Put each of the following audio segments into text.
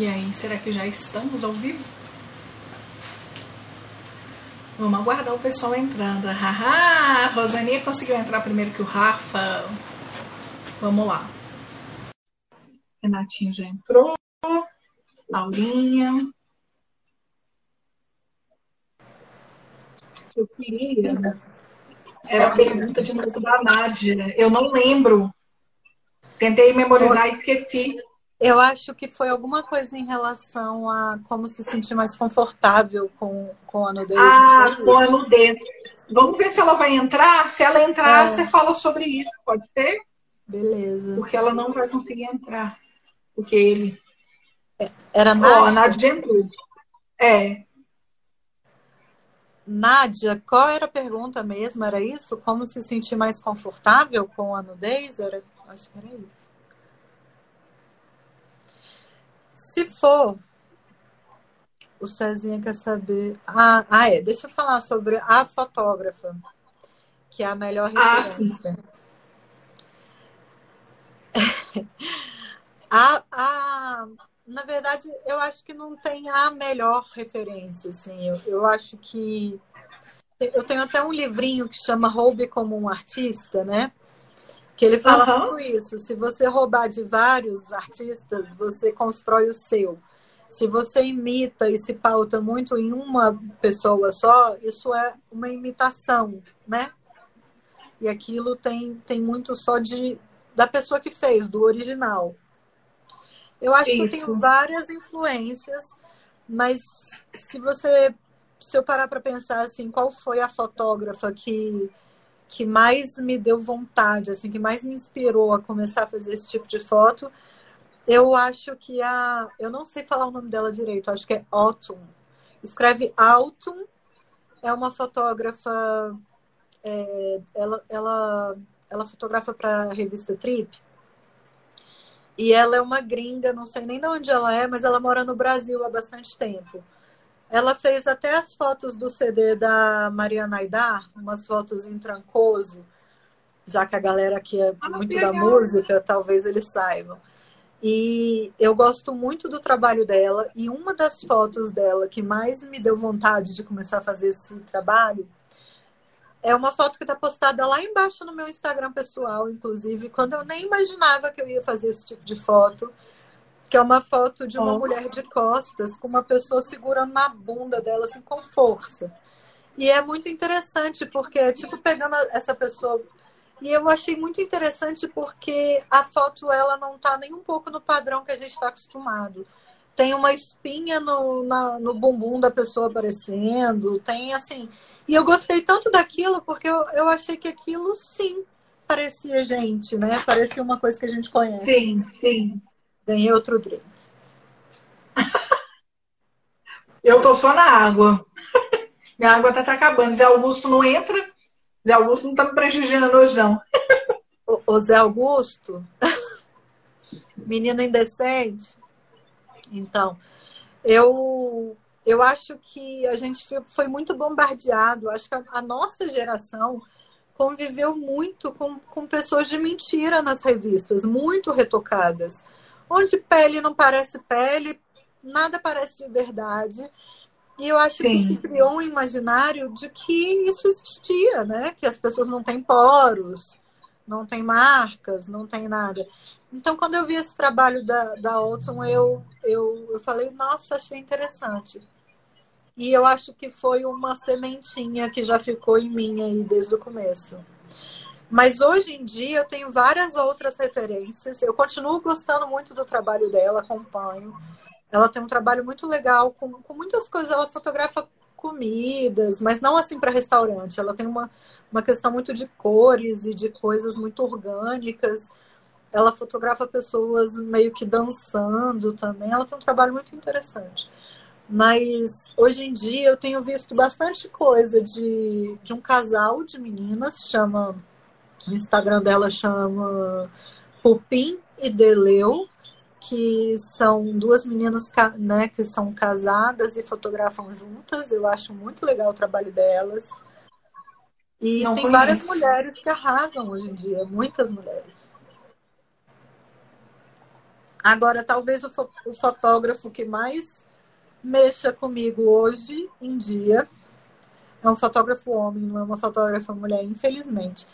E aí, será que já estamos ao vivo? Vamos aguardar o pessoal entrando. Haha, Rosania conseguiu entrar primeiro que o Rafa. Vamos lá. Renatinho já entrou. Laurinha. Eu queria. Era a pergunta de novo da Nádia. Eu não lembro. Tentei memorizar e esqueci. Eu acho que foi alguma coisa em relação a como se sentir mais confortável com, com a nudez. Ah, com a nudez. Vamos ver se ela vai entrar. Se ela entrar, é. você fala sobre isso, pode ser? Beleza. Porque ela não vai conseguir entrar. Porque ele. É, era Nádia? Oh, a Nádia entrou. É. Nádia, qual era a pergunta mesmo? Era isso? Como se sentir mais confortável com a nudez? Era... Acho que era isso. Se for, o Cezinha quer saber. Ah, ah, é. Deixa eu falar sobre a fotógrafa, que é a melhor ah, referência. Ah, a, a, na verdade, eu acho que não tem a melhor referência. Assim. Eu, eu acho que. Eu tenho até um livrinho que chama Roube como um Artista, né? Que ele fala uhum. muito isso. Se você roubar de vários artistas, você constrói o seu. Se você imita e se pauta muito em uma pessoa só, isso é uma imitação, né? E aquilo tem, tem muito só de da pessoa que fez, do original. Eu acho isso. que eu tenho várias influências, mas se você se eu parar para pensar assim, qual foi a fotógrafa que que mais me deu vontade, assim, que mais me inspirou a começar a fazer esse tipo de foto, eu acho que a. Eu não sei falar o nome dela direito, acho que é Autumn. Escreve Autumn, é uma fotógrafa. É, ela, ela, ela fotografa para a revista Trip. E ela é uma gringa, não sei nem de onde ela é, mas ela mora no Brasil há bastante tempo. Ela fez até as fotos do CD da Mariana Aidar, umas fotos em Trancoso, já que a galera aqui é ah, muito da música, talvez eles saibam. E eu gosto muito do trabalho dela, e uma das fotos dela que mais me deu vontade de começar a fazer esse trabalho é uma foto que está postada lá embaixo no meu Instagram pessoal, inclusive, quando eu nem imaginava que eu ia fazer esse tipo de foto que é uma foto de uma oh. mulher de costas com uma pessoa segurando na bunda dela assim com força. E é muito interessante porque é tipo pegando essa pessoa e eu achei muito interessante porque a foto ela não está nem um pouco no padrão que a gente está acostumado. Tem uma espinha no, na, no bumbum da pessoa aparecendo, tem assim. E eu gostei tanto daquilo porque eu, eu achei que aquilo sim parecia gente, né? Parecia uma coisa que a gente conhece. Sim, sim. Ganhei outro drink. Eu tô só na água. Minha água tá, tá acabando. Zé Augusto não entra. Zé Augusto não tá me prejudicando hoje, não. O, Zé Augusto, menino indecente. Então, eu eu acho que a gente foi muito bombardeado. Acho que a, a nossa geração conviveu muito com, com pessoas de mentira nas revistas, muito retocadas onde pele não parece pele, nada parece de verdade. E eu acho Sim. que se criou um imaginário de que isso existia, né? Que as pessoas não têm poros, não têm marcas, não tem nada. Então, quando eu vi esse trabalho da, da Autumn, eu, eu, eu falei, nossa, achei interessante. E eu acho que foi uma sementinha que já ficou em mim aí desde o começo. Mas hoje em dia eu tenho várias outras referências. Eu continuo gostando muito do trabalho dela, acompanho. Ela tem um trabalho muito legal com, com muitas coisas. Ela fotografa comidas, mas não assim para restaurante. Ela tem uma, uma questão muito de cores e de coisas muito orgânicas. Ela fotografa pessoas meio que dançando também. Ela tem um trabalho muito interessante. Mas hoje em dia eu tenho visto bastante coisa de, de um casal de meninas, chama o Instagram dela chama Rupim e Deleu, que são duas meninas né, que são casadas e fotografam juntas. Eu acho muito legal o trabalho delas. E Não tem conheço. várias mulheres que arrasam hoje em dia, muitas mulheres. Agora, talvez o, fo o fotógrafo que mais mexa comigo hoje em dia é um fotógrafo homem, não é uma fotógrafa mulher, infelizmente.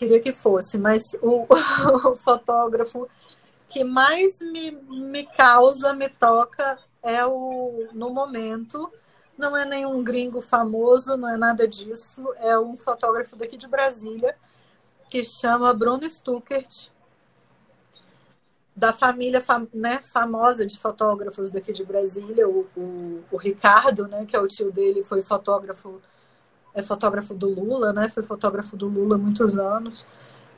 Queria que fosse, mas o, o fotógrafo que mais me, me causa, me toca, é o no momento. Não é nenhum gringo famoso, não é nada disso. É um fotógrafo daqui de Brasília que chama Bruno Stuckert, da família né, famosa de fotógrafos daqui de Brasília, o, o, o, Ricardo, né, que é o tio dele, foi fotógrafo, é fotógrafo do Lula, né, foi fotógrafo do Lula há muitos anos.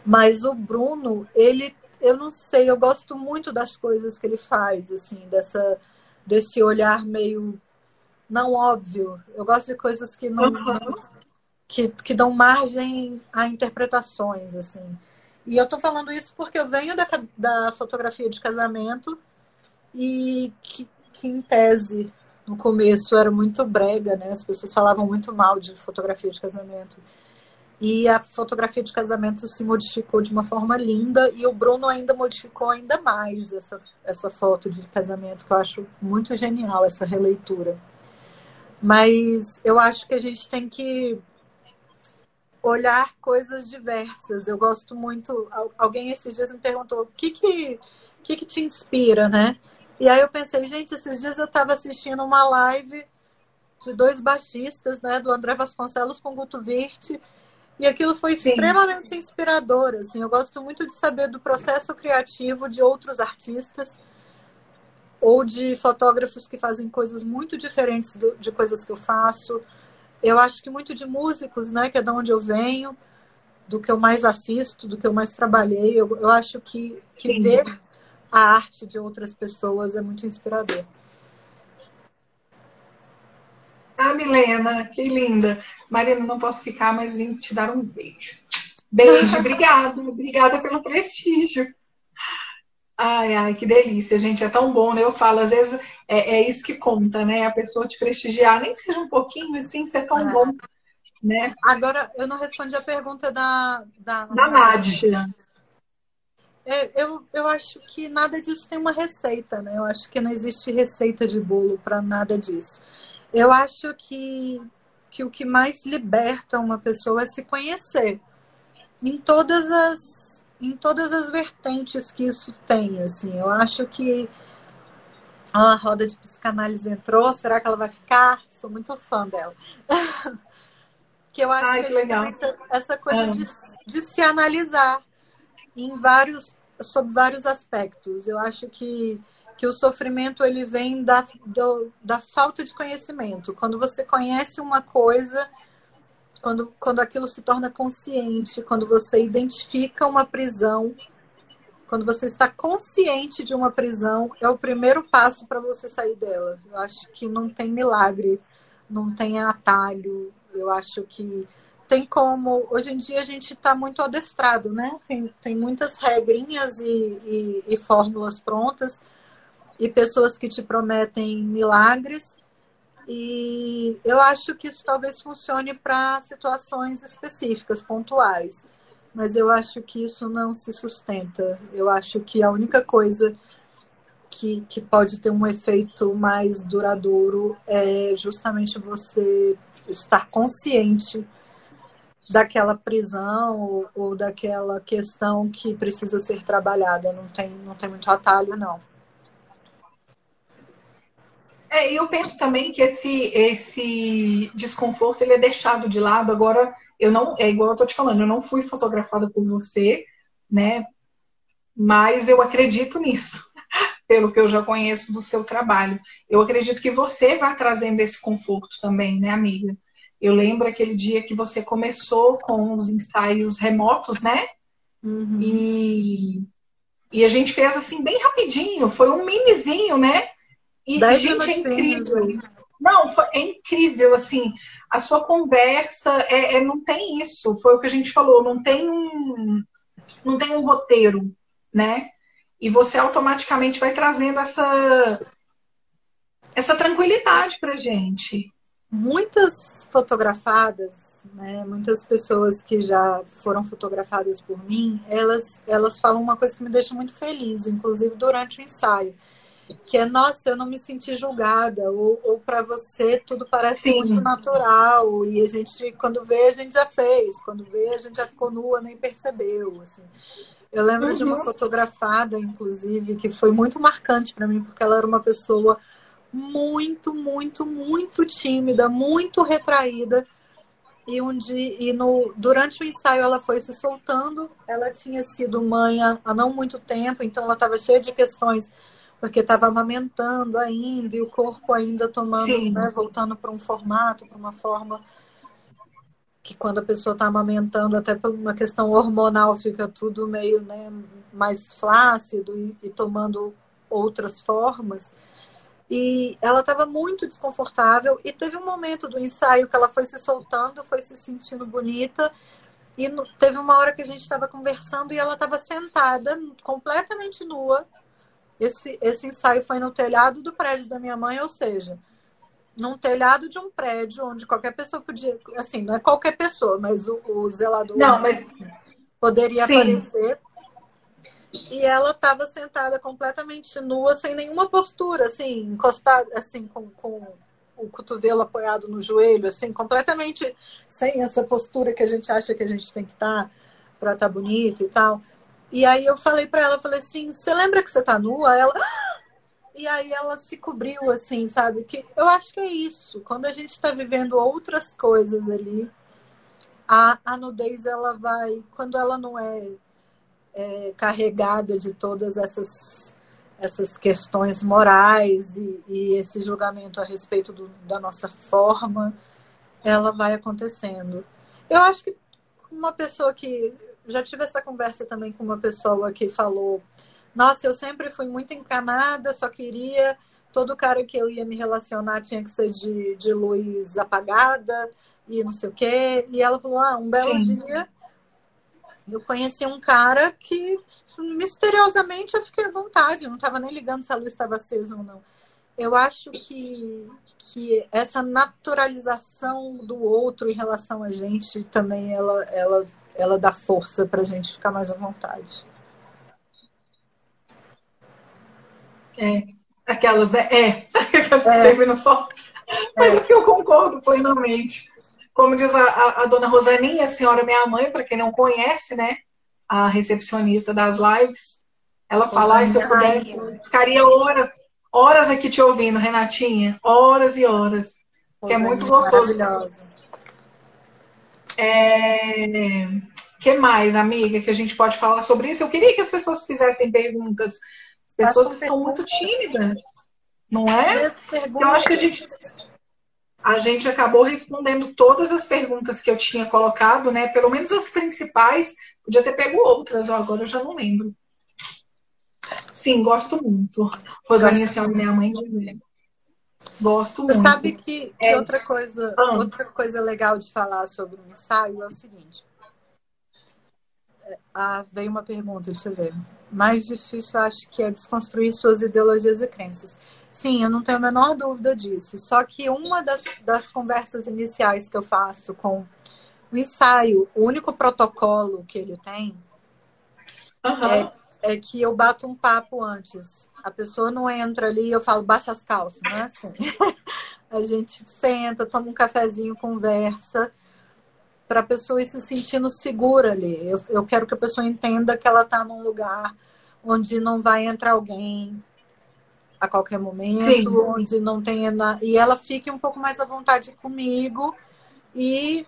Mas o Bruno, ele, eu não sei, eu gosto muito das coisas que ele faz, assim, dessa, desse olhar meio não óbvio. Eu gosto de coisas que não, uhum. que, que dão margem a interpretações, assim. E eu estou falando isso porque eu venho da, da fotografia de casamento e que, que, em tese, no começo, era muito brega, né? As pessoas falavam muito mal de fotografia de casamento. E a fotografia de casamento se modificou de uma forma linda e o Bruno ainda modificou ainda mais essa, essa foto de casamento, que eu acho muito genial, essa releitura. Mas eu acho que a gente tem que olhar coisas diversas. Eu gosto muito. Alguém esses dias me perguntou o que que, que, que te inspira, né? E aí eu pensei, gente, esses dias eu estava assistindo uma live de dois baixistas, né, do André Vasconcelos com Guto Virte, e aquilo foi Sim. extremamente inspirador. Assim, eu gosto muito de saber do processo criativo de outros artistas ou de fotógrafos que fazem coisas muito diferentes do, de coisas que eu faço eu acho que muito de músicos, né, que é de onde eu venho, do que eu mais assisto, do que eu mais trabalhei, eu, eu acho que, que ver a arte de outras pessoas é muito inspirador. Ah, Milena, que linda. Marina, não posso ficar, mas vim te dar um beijo. Beijo, obrigada, obrigada pelo prestígio. Ai, ai, que delícia, gente. É tão bom, né? Eu falo, às vezes é, é isso que conta, né? A pessoa te prestigiar, nem que seja um pouquinho, assim, ser tão é. bom, né? Agora, eu não respondi a pergunta da... Da, da Nádia. É, eu, eu acho que nada disso tem uma receita, né? Eu acho que não existe receita de bolo para nada disso. Eu acho que, que o que mais liberta uma pessoa é se conhecer em todas as em todas as vertentes que isso tem, assim. Eu acho que a roda de psicanálise entrou, será que ela vai ficar? Sou muito fã dela. que eu acho Ai, que, que legal. essa coisa é. de, de se analisar em vários sobre vários aspectos. Eu acho que, que o sofrimento ele vem da, do, da falta de conhecimento. Quando você conhece uma coisa, quando, quando aquilo se torna consciente, quando você identifica uma prisão, quando você está consciente de uma prisão, é o primeiro passo para você sair dela. Eu acho que não tem milagre, não tem atalho. Eu acho que tem como. Hoje em dia a gente está muito adestrado, né? Tem, tem muitas regrinhas e, e, e fórmulas prontas e pessoas que te prometem milagres e eu acho que isso talvez funcione para situações específicas, pontuais. Mas eu acho que isso não se sustenta. Eu acho que a única coisa que, que pode ter um efeito mais duradouro é justamente você estar consciente daquela prisão ou, ou daquela questão que precisa ser trabalhada. Não tem, não tem muito atalho, não. É, eu penso também que esse, esse desconforto ele é deixado de lado. Agora, eu não, é igual eu tô te falando, eu não fui fotografada por você, né? Mas eu acredito nisso, pelo que eu já conheço do seu trabalho. Eu acredito que você vai trazendo esse conforto também, né, amiga? Eu lembro aquele dia que você começou com os ensaios remotos, né? Uhum. E, e a gente fez assim bem rapidinho, foi um minizinho, né? E, gente, é incrível. Não, é incrível, assim, a sua conversa é, é, não tem isso, foi o que a gente falou, não tem um, não tem um roteiro, né? E você automaticamente vai trazendo essa, essa tranquilidade pra gente, muitas fotografadas, né, muitas pessoas que já foram fotografadas por mim, elas, elas falam uma coisa que me deixa muito feliz, inclusive durante o ensaio, que é, nossa, eu não me senti julgada, ou, ou para você tudo parece Sim. muito natural, e a gente, quando vê, a gente já fez, quando vê, a gente já ficou nua, nem percebeu, assim. Eu lembro uhum. de uma uhum. fotografada, inclusive, que foi muito marcante para mim, porque ela era uma pessoa muito, muito, muito tímida, muito retraída. E, um dia, e no, durante o ensaio ela foi se soltando. Ela tinha sido mãe há, há não muito tempo, então ela estava cheia de questões, porque estava amamentando ainda, e o corpo ainda tomando, né, voltando para um formato, para uma forma que quando a pessoa está amamentando, até por uma questão hormonal, fica tudo meio né, mais flácido e, e tomando outras formas. E ela estava muito desconfortável e teve um momento do ensaio que ela foi se soltando, foi se sentindo bonita. E teve uma hora que a gente estava conversando e ela estava sentada, completamente nua. Esse, esse ensaio foi no telhado do prédio da minha mãe, ou seja, num telhado de um prédio onde qualquer pessoa podia. Assim, não é qualquer pessoa, mas o, o zelador não, mas... poderia Sim. aparecer e ela estava sentada completamente nua, sem nenhuma postura, assim, encostada, assim, com, com o cotovelo apoiado no joelho, assim, completamente sem essa postura que a gente acha que a gente tem que estar tá para estar tá bonita e tal. E aí eu falei para ela, falei assim, você lembra que você tá nua? Ela, ah! e aí ela se cobriu, assim, sabe? Que eu acho que é isso. Quando a gente está vivendo outras coisas ali, a, a nudez ela vai, quando ela não é é, carregada de todas essas, essas questões morais e, e esse julgamento a respeito do, da nossa forma, ela vai acontecendo. Eu acho que uma pessoa que. Já tive essa conversa também com uma pessoa que falou: Nossa, eu sempre fui muito encanada, só queria. Todo cara que eu ia me relacionar tinha que ser de, de luz apagada e não sei o quê. E ela falou: Ah, um belo Sim. dia eu conheci um cara que misteriosamente eu fiquei à vontade, eu não estava nem ligando se a luz estava acesa ou não. Eu acho que, que essa naturalização do outro em relação a gente também ela, ela, ela dá força para a gente ficar mais à vontade. É, aquelas é, é, é. só. Mas é. que eu concordo plenamente. Como diz a, a, a dona Rosaninha, a senhora minha mãe, para quem não conhece, né? A recepcionista das lives, ela fala, ah, se eu puder, ficaria horas, horas aqui te ouvindo, Renatinha. Horas e horas. que é muito gostoso. É... que mais, amiga, que a gente pode falar sobre isso? Eu queria que as pessoas fizessem perguntas. As pessoas estão muito tímidas, não é? Eu acho que a gente a gente acabou respondendo todas as perguntas que eu tinha colocado, né? Pelo menos as principais. Podia ter pego outras, agora eu já não lembro. Sim, gosto muito. Rosalinha, senhora, minha mãe, gosto muito. Você sabe que, que é... outra, coisa, ah. outra coisa legal de falar sobre o ensaio é o seguinte. É, ah, veio uma pergunta, deixa eu ver. Mais difícil, acho que é desconstruir suas ideologias e crenças. Sim, eu não tenho a menor dúvida disso. Só que uma das, das conversas iniciais que eu faço com o ensaio, o único protocolo que ele tem uhum. é, é, que eu bato um papo antes. A pessoa não entra ali e eu falo, baixa as calças, não é assim. a gente senta, toma um cafezinho, conversa, para a pessoa ir se sentindo segura ali. Eu, eu quero que a pessoa entenda que ela está num lugar onde não vai entrar alguém a qualquer momento, Sim. onde não tenha na... e ela fique um pouco mais à vontade comigo e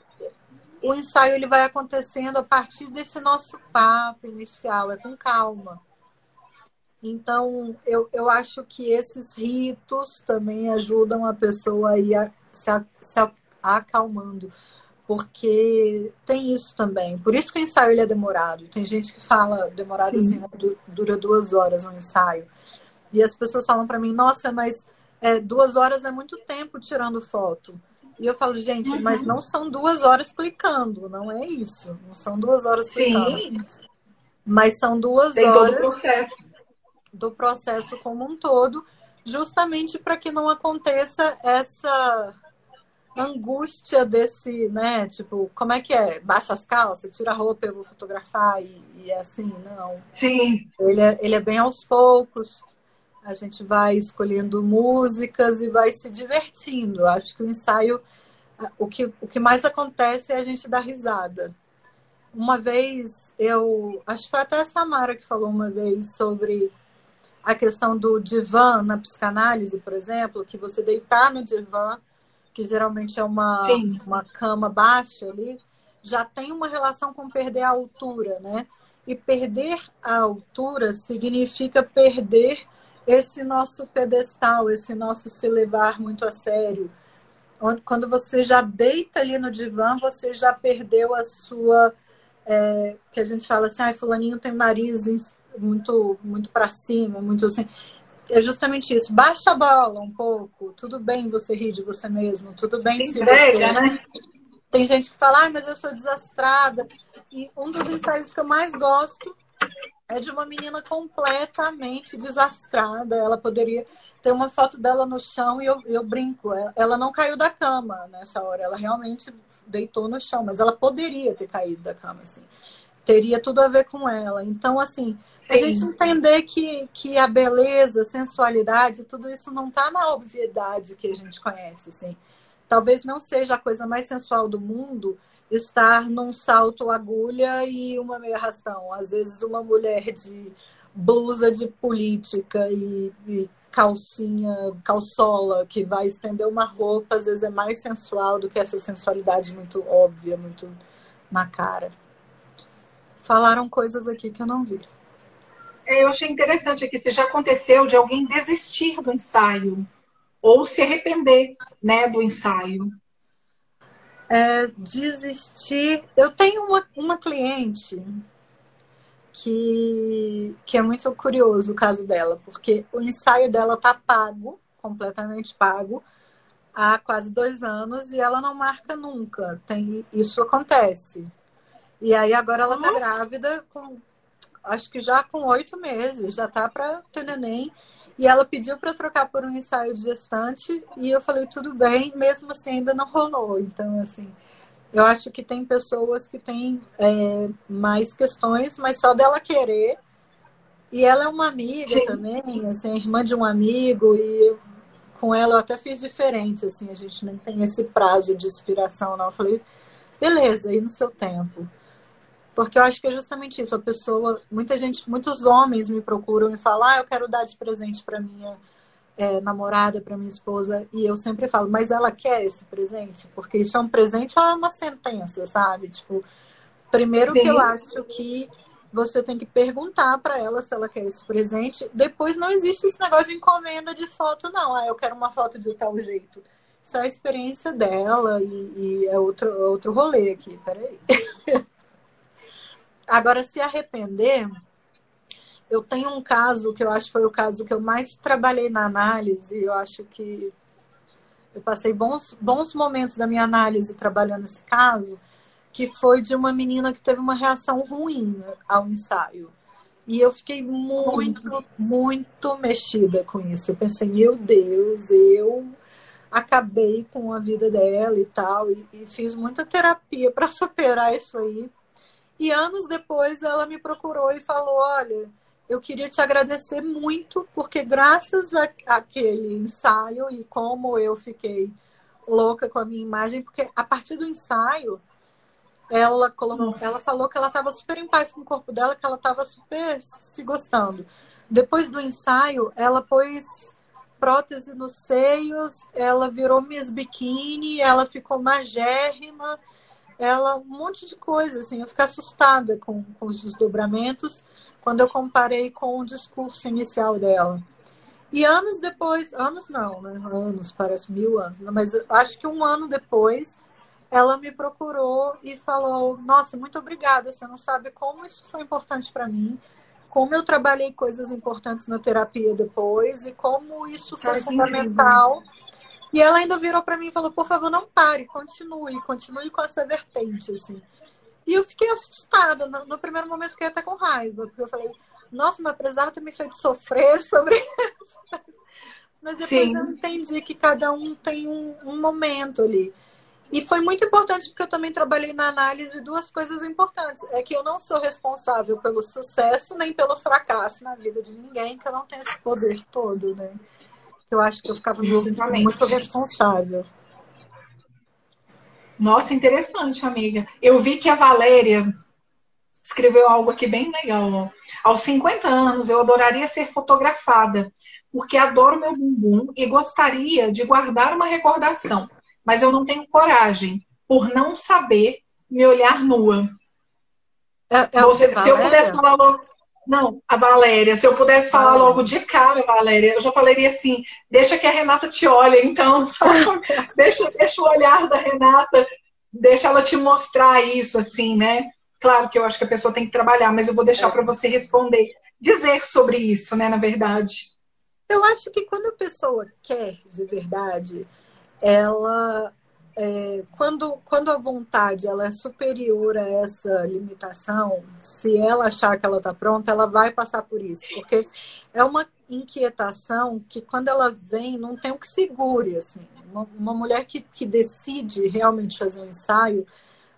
o ensaio ele vai acontecendo a partir desse nosso papo inicial, é com calma. Então, eu, eu acho que esses ritos também ajudam a pessoa a ir a, se, a, se a, acalmando, porque tem isso também. Por isso que o ensaio ele é demorado. Tem gente que fala demorado assim, dura duas horas um ensaio. E as pessoas falam para mim, nossa, mas é, duas horas é muito tempo tirando foto. E eu falo, gente, uhum. mas não são duas horas clicando, não é isso. Não são duas horas clicando. Sim. Mas são duas Tem horas processo. do processo como um todo, justamente para que não aconteça essa angústia desse, né? Tipo, como é que é? Baixa as calças, tira a roupa, eu vou fotografar e, e é assim, não. Sim. Ele é, ele é bem aos poucos. A gente vai escolhendo músicas e vai se divertindo. Acho que o ensaio, o que, o que mais acontece é a gente dar risada. Uma vez eu, acho que foi até a Samara que falou uma vez sobre a questão do divã na psicanálise, por exemplo, que você deitar no divã que geralmente é uma, uma cama baixa ali, já tem uma relação com perder a altura, né? E perder a altura significa perder esse nosso pedestal, esse nosso se levar muito a sério. Quando você já deita ali no divã, você já perdeu a sua. É, que a gente fala assim, ah, fulaninho tem o nariz muito, muito para cima, muito assim é justamente isso. Baixa a bola um pouco. Tudo bem você rir de você mesmo. Tudo bem se, se entrega, você... né? Tem gente que fala, ah, mas eu sou desastrada. E um dos ensaios que eu mais gosto é de uma menina completamente desastrada. Ela poderia ter uma foto dela no chão e eu, eu brinco. Ela não caiu da cama nessa hora. Ela realmente deitou no chão, mas ela poderia ter caído da cama, assim. Teria tudo a ver com ela. Então, assim, a gente entender que, que a beleza, a sensualidade, tudo isso não está na obviedade que a gente conhece, assim. Talvez não seja a coisa mais sensual do mundo estar num salto agulha e uma meia rastão. Às vezes uma mulher de blusa de política e, e calcinha, calçola, que vai estender uma roupa, às vezes é mais sensual do que essa sensualidade muito óbvia, muito na cara. Falaram coisas aqui que eu não vi. É, eu achei interessante aqui, se já aconteceu de alguém desistir do ensaio ou se arrepender né, do ensaio. É, desistir. Eu tenho uma, uma cliente que, que é muito curioso o caso dela, porque o ensaio dela tá pago, completamente pago, há quase dois anos e ela não marca nunca. Tem, isso acontece. E aí agora ela tá grávida com acho que já com oito meses, já tá para ter neném. E ela pediu para trocar por um ensaio de gestante e eu falei tudo bem, mesmo assim ainda não rolou. Então, assim, eu acho que tem pessoas que têm é, mais questões, mas só dela querer. E ela é uma amiga Sim. também, assim, irmã de um amigo, e eu, com ela eu até fiz diferente, assim, a gente não tem esse prazo de inspiração, não. Eu falei, beleza, aí no seu tempo. Porque eu acho que é justamente isso. A pessoa, muita gente, muitos homens me procuram e falam: ah, eu quero dar de presente para minha é, namorada, para minha esposa. E eu sempre falo: mas ela quer esse presente? Porque isso é um presente ou é uma sentença, sabe? Tipo, primeiro Sim. que eu acho que você tem que perguntar para ela se ela quer esse presente. Depois não existe esse negócio de encomenda de foto, não. Ah, eu quero uma foto de tal jeito. Isso é a experiência dela e, e é outro, outro rolê aqui. Peraí. Agora, se arrepender, eu tenho um caso que eu acho que foi o caso que eu mais trabalhei na análise. Eu acho que eu passei bons, bons momentos da minha análise trabalhando esse caso, que foi de uma menina que teve uma reação ruim ao ensaio. E eu fiquei muito, muito mexida com isso. Eu pensei, meu Deus, eu acabei com a vida dela e tal, e, e fiz muita terapia para superar isso aí. E anos depois ela me procurou e falou: Olha, eu queria te agradecer muito, porque graças àquele ensaio e como eu fiquei louca com a minha imagem, porque a partir do ensaio ela colocou, ela falou que ela estava super em paz com o corpo dela, que ela estava super se gostando. Depois do ensaio, ela pôs prótese nos seios, ela virou Miss Bikini, ela ficou magérrima ela um monte de coisa, assim, eu fiquei assustada com, com os desdobramentos quando eu comparei com o discurso inicial dela. E anos depois, anos não, né? Anos, parece mil anos, mas acho que um ano depois, ela me procurou e falou: Nossa, muito obrigada. Você não sabe como isso foi importante para mim, como eu trabalhei coisas importantes na terapia depois e como isso foi fundamental. Incrível e ela ainda virou para mim e falou: por favor, não pare, continue, continue com essa vertente, assim. E eu fiquei assustada. No, no primeiro momento, fiquei até com raiva, porque eu falei: nossa, mas precisava ter me feito sofrer sobre isso. Mas depois Sim. eu entendi que cada um tem um, um momento ali. E foi muito importante porque eu também trabalhei na análise duas coisas importantes. É que eu não sou responsável pelo sucesso nem pelo fracasso na vida de ninguém, que eu não tenho esse poder todo, né? Eu acho que eu ficava muito responsável. Nossa, interessante, amiga. Eu vi que a Valéria escreveu algo aqui bem legal. Ó. Aos 50 anos, eu adoraria ser fotografada, porque adoro meu bumbum e gostaria de guardar uma recordação, mas eu não tenho coragem, por não saber me olhar nua. É, é Você, se eu pudesse falar. Não, a Valéria, se eu pudesse falar logo de cara, Valéria, eu já falaria assim: deixa que a Renata te olhe, então, deixa, deixa o olhar da Renata, deixa ela te mostrar isso, assim, né? Claro que eu acho que a pessoa tem que trabalhar, mas eu vou deixar é. para você responder, dizer sobre isso, né, na verdade. Eu acho que quando a pessoa quer de verdade, ela é, quando, quando a vontade ela é superior a essa limitação, se ela achar que ela está pronta, ela vai passar por isso, porque é uma inquietação que quando ela vem não tem o que segure assim. Uma, uma mulher que, que decide realmente fazer um ensaio,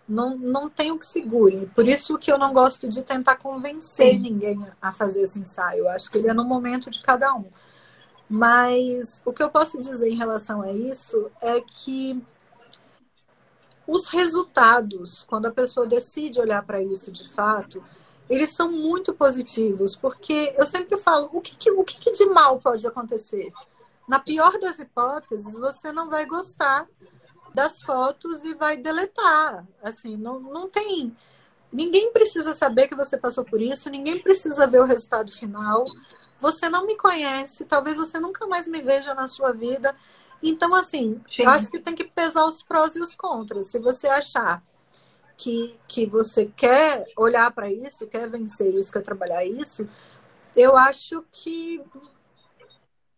não, não tem o que segure. Por isso que eu não gosto de tentar convencer Sim. ninguém a fazer esse ensaio. Eu acho que ele é no momento de cada um. Mas o que eu posso dizer em relação a isso é que os resultados, quando a pessoa decide olhar para isso de fato, eles são muito positivos, porque eu sempre falo, o que, que o que, que de mal pode acontecer? Na pior das hipóteses, você não vai gostar das fotos e vai deletar. Assim, não, não tem. Ninguém precisa saber que você passou por isso, ninguém precisa ver o resultado final. Você não me conhece, talvez você nunca mais me veja na sua vida. Então, assim, Sim. eu acho que tem que pesar os prós e os contras. Se você achar que, que você quer olhar para isso, quer vencer isso, quer trabalhar isso, eu acho que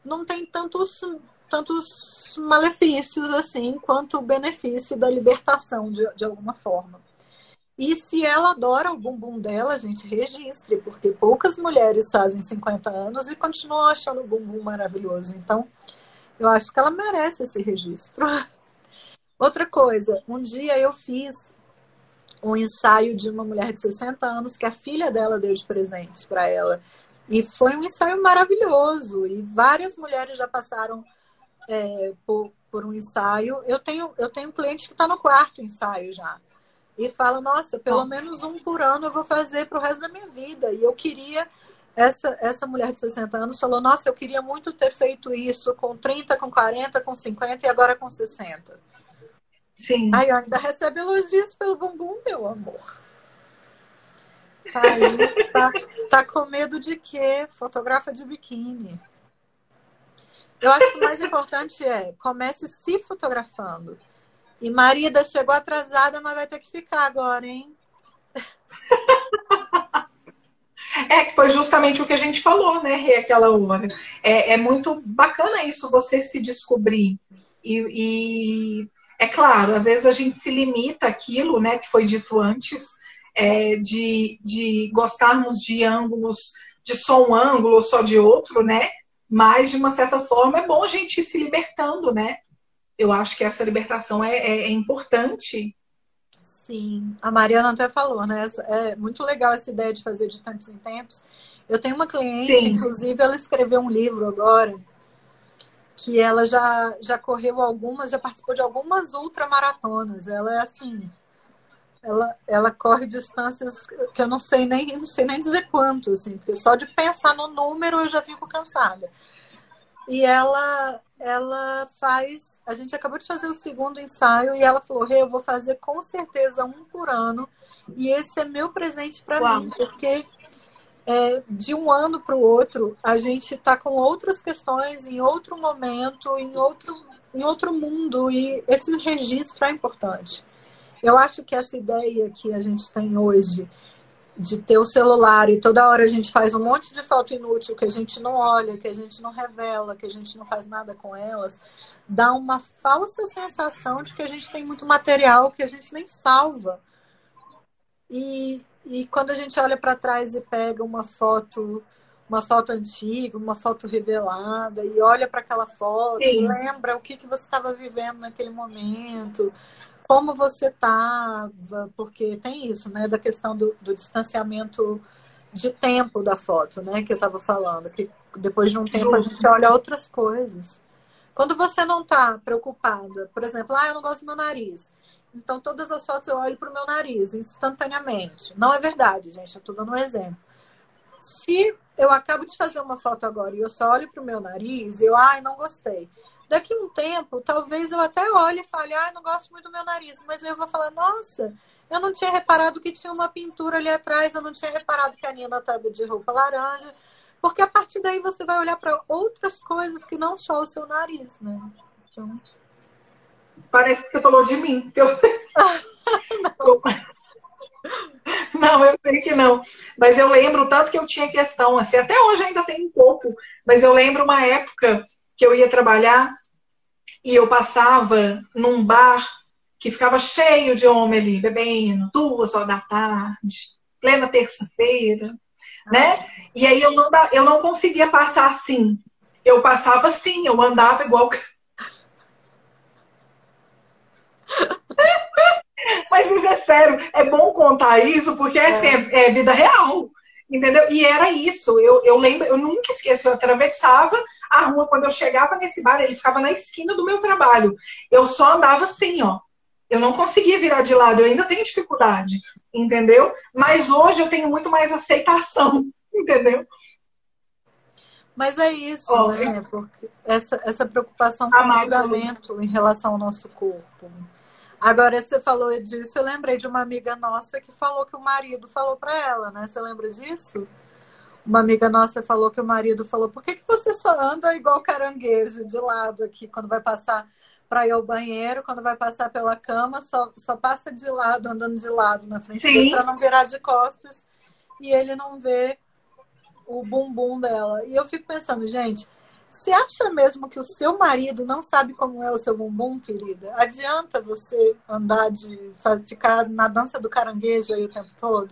não tem tantos tantos malefícios assim quanto o benefício da libertação de, de alguma forma. E se ela adora o bumbum dela, a gente registre, porque poucas mulheres fazem 50 anos e continuam achando o bumbum maravilhoso. Então, eu acho que ela merece esse registro. Outra coisa, um dia eu fiz um ensaio de uma mulher de 60 anos que a filha dela deu de presente para ela. E foi um ensaio maravilhoso. E várias mulheres já passaram é, por, por um ensaio. Eu tenho, eu tenho um cliente que está no quarto ensaio já. E fala, nossa, pelo menos um por ano eu vou fazer para o resto da minha vida. E eu queria. Essa, essa mulher de 60 anos falou: Nossa, eu queria muito ter feito isso com 30, com 40, com 50 e agora com 60. Sim. Aí ainda recebe elogios pelo bumbum, meu amor. Tá aí, tá, tá com medo de quê? Fotografa de biquíni. Eu acho que o mais importante é comece se fotografando. E Marida chegou atrasada, mas vai ter que ficar agora, hein? É, que foi justamente o que a gente falou, né, Rê, aquela hora. É, é muito bacana isso, você se descobrir. E, e, é claro, às vezes a gente se limita àquilo, né, que foi dito antes, é, de, de gostarmos de ângulos, de só um ângulo ou só de outro, né? Mas, de uma certa forma, é bom a gente ir se libertando, né? Eu acho que essa libertação é, é, é importante. Sim, a Mariana até falou, né? É muito legal essa ideia de fazer de tempos em tempos. Eu tenho uma cliente, Sim. inclusive, ela escreveu um livro agora que ela já, já correu algumas, já participou de algumas ultramaratonas. Ela é assim, ela, ela corre distâncias que eu não sei nem não sei nem dizer quanto, assim, porque só de pensar no número eu já fico cansada. E ela ela faz, a gente acabou de fazer o segundo ensaio e ela falou: hey, "Eu vou fazer com certeza um por ano e esse é meu presente para mim, porque é, de um ano para o outro a gente está com outras questões em outro momento, em outro em outro mundo e esse registro é importante. Eu acho que essa ideia que a gente tem hoje de ter o celular e toda hora a gente faz um monte de foto inútil que a gente não olha, que a gente não revela, que a gente não faz nada com elas, dá uma falsa sensação de que a gente tem muito material que a gente nem salva. E, e quando a gente olha para trás e pega uma foto uma foto antiga, uma foto revelada, e olha para aquela foto, e lembra o que, que você estava vivendo naquele momento, como você estava, porque tem isso, né, da questão do, do distanciamento de tempo da foto, né, que eu estava falando, que depois de um tempo a gente olha outras coisas. Quando você não está preocupada, por exemplo, ah, eu não gosto do meu nariz. Então, todas as fotos eu olho para o meu nariz instantaneamente. Não é verdade, gente. Eu estou dando um exemplo. Se eu acabo de fazer uma foto agora e eu só olho para o meu nariz, eu, ai, não gostei. Daqui um tempo, talvez eu até olhe e fale, ai, não gosto muito do meu nariz. Mas eu vou falar, nossa, eu não tinha reparado que tinha uma pintura ali atrás, eu não tinha reparado que a Nina estava de roupa laranja. Porque a partir daí você vai olhar para outras coisas que não só o seu nariz, né? Então... Parece que você falou de mim. Eu... não. não, eu sei que não. Mas eu lembro tanto que eu tinha questão, assim, até hoje ainda tem um pouco, mas eu lembro uma época que eu ia trabalhar e eu passava num bar que ficava cheio de homem ali, bebendo, duas horas da tarde, plena terça-feira né? E aí eu não, eu não conseguia passar assim. Eu passava assim, eu andava igual. Mas isso é sério, é bom contar isso, porque assim, é, é vida real. Entendeu? E era isso. Eu, eu lembro, eu nunca esqueço, eu atravessava a rua quando eu chegava nesse bar, ele ficava na esquina do meu trabalho. Eu só andava assim, ó. Eu não conseguia virar de lado, eu ainda tenho dificuldade, entendeu? Mas hoje eu tenho muito mais aceitação, entendeu? Mas é isso, oh, né? Porque essa, essa preocupação com o julgamento em relação ao nosso corpo. Agora, você falou disso, eu lembrei de uma amiga nossa que falou que o marido falou para ela, né? Você lembra disso? Uma amiga nossa falou que o marido falou: por que, que você só anda igual caranguejo de lado aqui quando vai passar para ir ao banheiro, quando vai passar pela cama, só, só passa de lado, andando de lado na frente Sim. dele, para não virar de costas e ele não vê o bumbum dela. E eu fico pensando, gente, você acha mesmo que o seu marido não sabe como é o seu bumbum, querida? Adianta você andar de ficar na dança do caranguejo aí o tempo todo?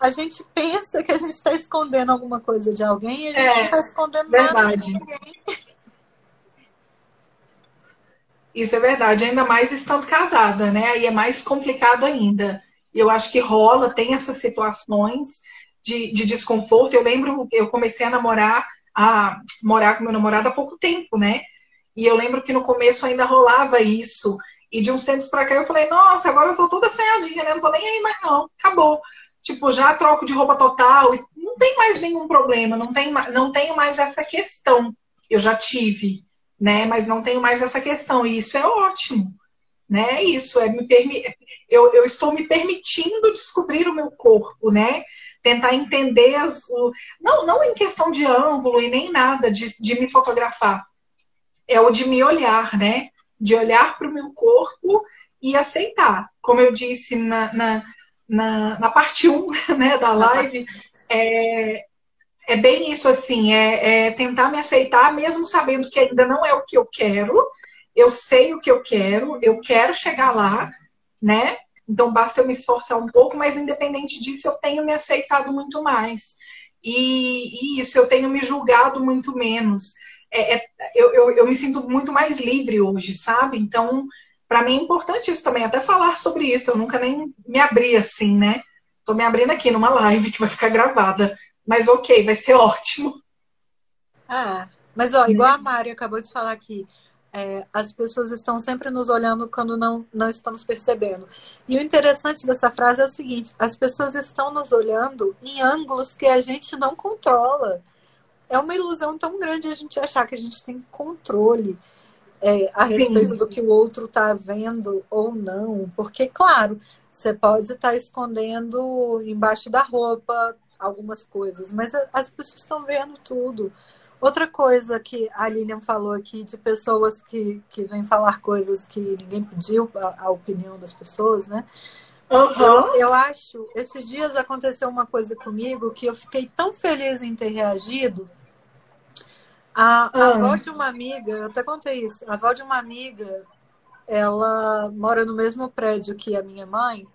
A gente pensa que a gente está escondendo alguma coisa de alguém e a gente é, não está escondendo verdade. nada de ninguém. Isso é verdade, ainda mais estando casada, né? Aí é mais complicado ainda. E eu acho que rola, tem essas situações de, de desconforto. Eu lembro, eu comecei a namorar, a morar com meu namorado há pouco tempo, né? E eu lembro que no começo ainda rolava isso. E de uns tempos para cá eu falei, nossa, agora eu tô toda assanhadinha, né? Não tô nem aí mais não, acabou. Tipo, já troco de roupa total, e não tem mais nenhum problema, não, tem, não tenho mais essa questão. Eu já tive né? Mas não tenho mais essa questão, e isso é ótimo, né? Isso é me permi eu, eu estou me permitindo descobrir o meu corpo, né? Tentar entender as. O... Não, não em questão de ângulo e nem nada de, de me fotografar. É o de me olhar, né? De olhar para o meu corpo e aceitar. Como eu disse na, na, na, na parte 1 né, da live, é, é bem isso assim, é, é, tentar me aceitar, mesmo sabendo que ainda não é o que eu quero. Eu sei o que eu quero, eu quero chegar lá, né? Então basta eu me esforçar um pouco, mas independente disso, eu tenho me aceitado muito mais. E, e isso, eu tenho me julgado muito menos. É, é, eu, eu, eu me sinto muito mais livre hoje, sabe? Então, para mim é importante isso também, até falar sobre isso. Eu nunca nem me abri assim, né? Tô me abrindo aqui numa live que vai ficar gravada mas ok, vai ser ótimo. Ah, mas ó, igual a Mari acabou de falar aqui, é, as pessoas estão sempre nos olhando quando não, não estamos percebendo. E o interessante dessa frase é o seguinte: as pessoas estão nos olhando em ângulos que a gente não controla. É uma ilusão tão grande a gente achar que a gente tem controle é, a respeito Sim. do que o outro está vendo ou não. Porque, claro, você pode estar tá escondendo embaixo da roupa, algumas coisas, mas as pessoas estão vendo tudo. Outra coisa que a Lilian falou aqui de pessoas que, que vêm falar coisas que ninguém pediu a, a opinião das pessoas, né? Uhum. Eu, eu acho, esses dias aconteceu uma coisa comigo que eu fiquei tão feliz em ter reagido. A, a uhum. avó de uma amiga, eu até contei isso, a avó de uma amiga, ela mora no mesmo prédio que a minha mãe,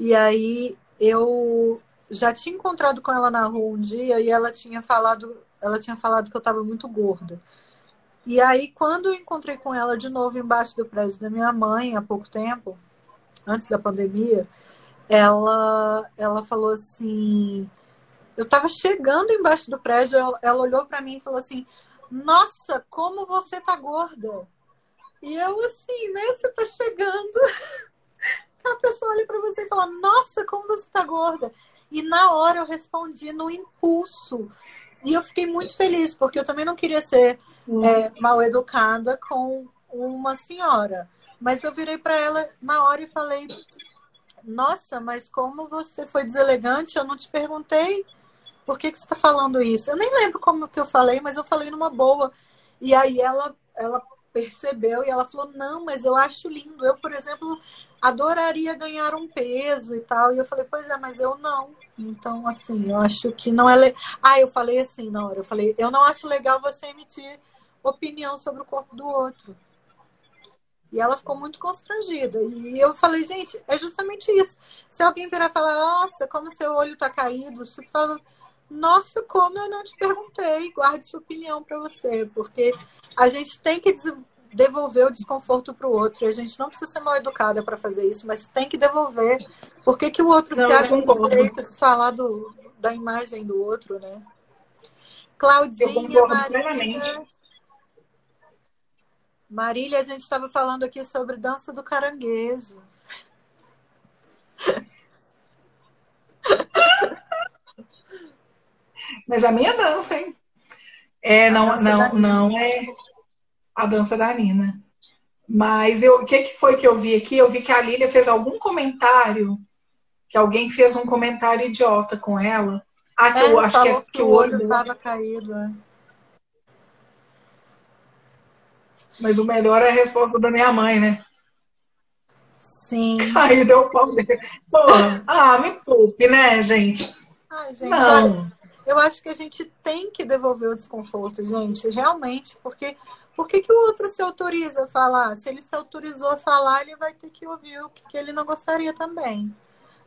e aí eu já tinha encontrado com ela na rua um dia e ela tinha falado, ela tinha falado que eu estava muito gorda. E aí, quando eu encontrei com ela de novo embaixo do prédio da minha mãe, há pouco tempo, antes da pandemia, ela, ela falou assim: eu estava chegando embaixo do prédio, ela, ela olhou para mim e falou assim: Nossa, como você tá gorda! E eu assim, né? Você tá chegando. A pessoa olha para você e fala: Nossa, como você tá gorda! E na hora eu respondi no impulso. E eu fiquei muito feliz, porque eu também não queria ser hum. é, mal educada com uma senhora. Mas eu virei para ela na hora e falei: Nossa, mas como você foi deselegante, eu não te perguntei por que, que você está falando isso? Eu nem lembro como que eu falei, mas eu falei numa boa. E aí ela, ela percebeu e ela falou: Não, mas eu acho lindo. Eu, por exemplo, adoraria ganhar um peso e tal. E eu falei: Pois é, mas eu não. Então, assim, eu acho que não é. Le... Ah, eu falei assim na hora: Eu falei, eu não acho legal você emitir opinião sobre o corpo do outro. E ela ficou muito constrangida. E eu falei, gente, é justamente isso. Se alguém virar e falar, nossa, como seu olho tá caído, se fala, nossa, como eu não te perguntei, guarde sua opinião para você, porque a gente tem que devolver o desconforto para o outro. E a gente não precisa ser mal educada para fazer isso, mas tem que devolver. Por que, que o outro não, se acha com direito de falar do, da imagem do outro, né? Claudinha, Marília. Marília, a gente estava falando aqui sobre dança do caranguejo. Mas a minha dança, hein? É, não, não, não é a dança da Nina. Mas eu, o que, que foi que eu vi aqui? Eu vi que a Lília fez algum comentário, que alguém fez um comentário idiota com ela. Ah, que é, eu acho que, é, que, o olho estava caído. É. Mas o melhor é a resposta da minha mãe, né? Sim. Aí deu pau dele. Ah, me poupe, né, gente? Ai, gente, não. Olha, eu acho que a gente tem que devolver o desconforto, gente, realmente, porque por que, que o outro se autoriza a falar? Se ele se autorizou a falar, ele vai ter que ouvir o que, que ele não gostaria também.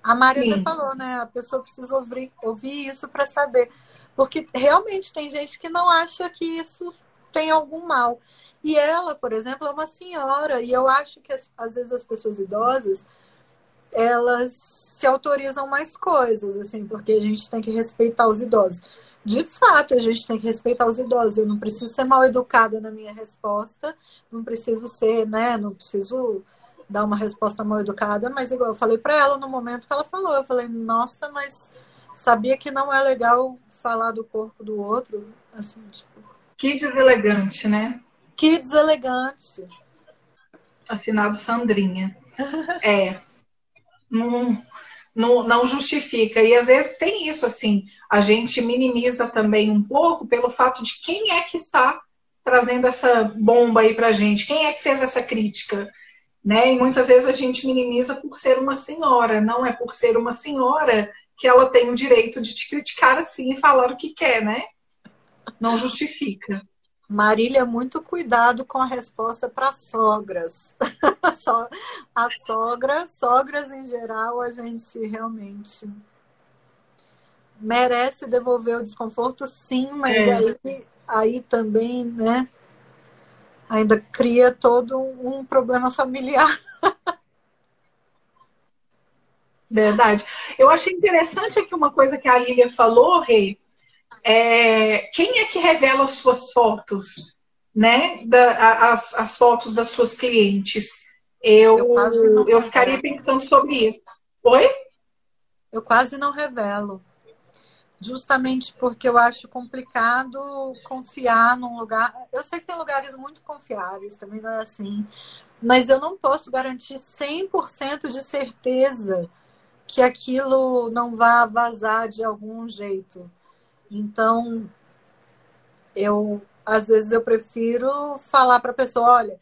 A Maria até falou, né? A pessoa precisa ouvir, ouvir isso para saber. Porque realmente tem gente que não acha que isso tem algum mal. E ela, por exemplo, é uma senhora, e eu acho que às vezes as pessoas idosas elas se autorizam mais coisas, assim, porque a gente tem que respeitar os idosos. De fato, a gente tem que respeitar os idosos. Eu não preciso ser mal educada na minha resposta, não preciso ser, né? Não preciso dar uma resposta mal educada, mas igual eu falei para ela no momento que ela falou, eu falei, nossa, mas sabia que não é legal falar do corpo do outro, assim, tipo. Que deselegante, né? Que deselegante. Assinado Sandrinha. é não, não, não justifica. E às vezes tem isso assim, a gente minimiza também um pouco pelo fato de quem é que está trazendo essa bomba aí pra gente, quem é que fez essa crítica. Né? E muitas vezes a gente minimiza por ser uma senhora, não é por ser uma senhora que ela tem o direito de te criticar assim e falar o que quer, né? Não justifica. Marília, muito cuidado com a resposta para sogras. a sogra, sogras em geral, a gente realmente merece devolver o desconforto, sim, mas é. aí, aí também, né? Ainda cria todo um problema familiar. Verdade. Eu achei interessante aqui uma coisa que a Lília falou, Rei, é, quem é que revela as suas fotos, né? Da, as, as fotos das suas clientes? Eu, eu, eu ficaria pensando sobre isso. Oi? Eu quase não revelo. Justamente porque eu acho complicado confiar num lugar. Eu sei que tem lugares muito confiáveis, também não é assim. Mas eu não posso garantir 100% de certeza que aquilo não vá vazar de algum jeito. Então, eu às vezes eu prefiro falar para a pessoa, olha,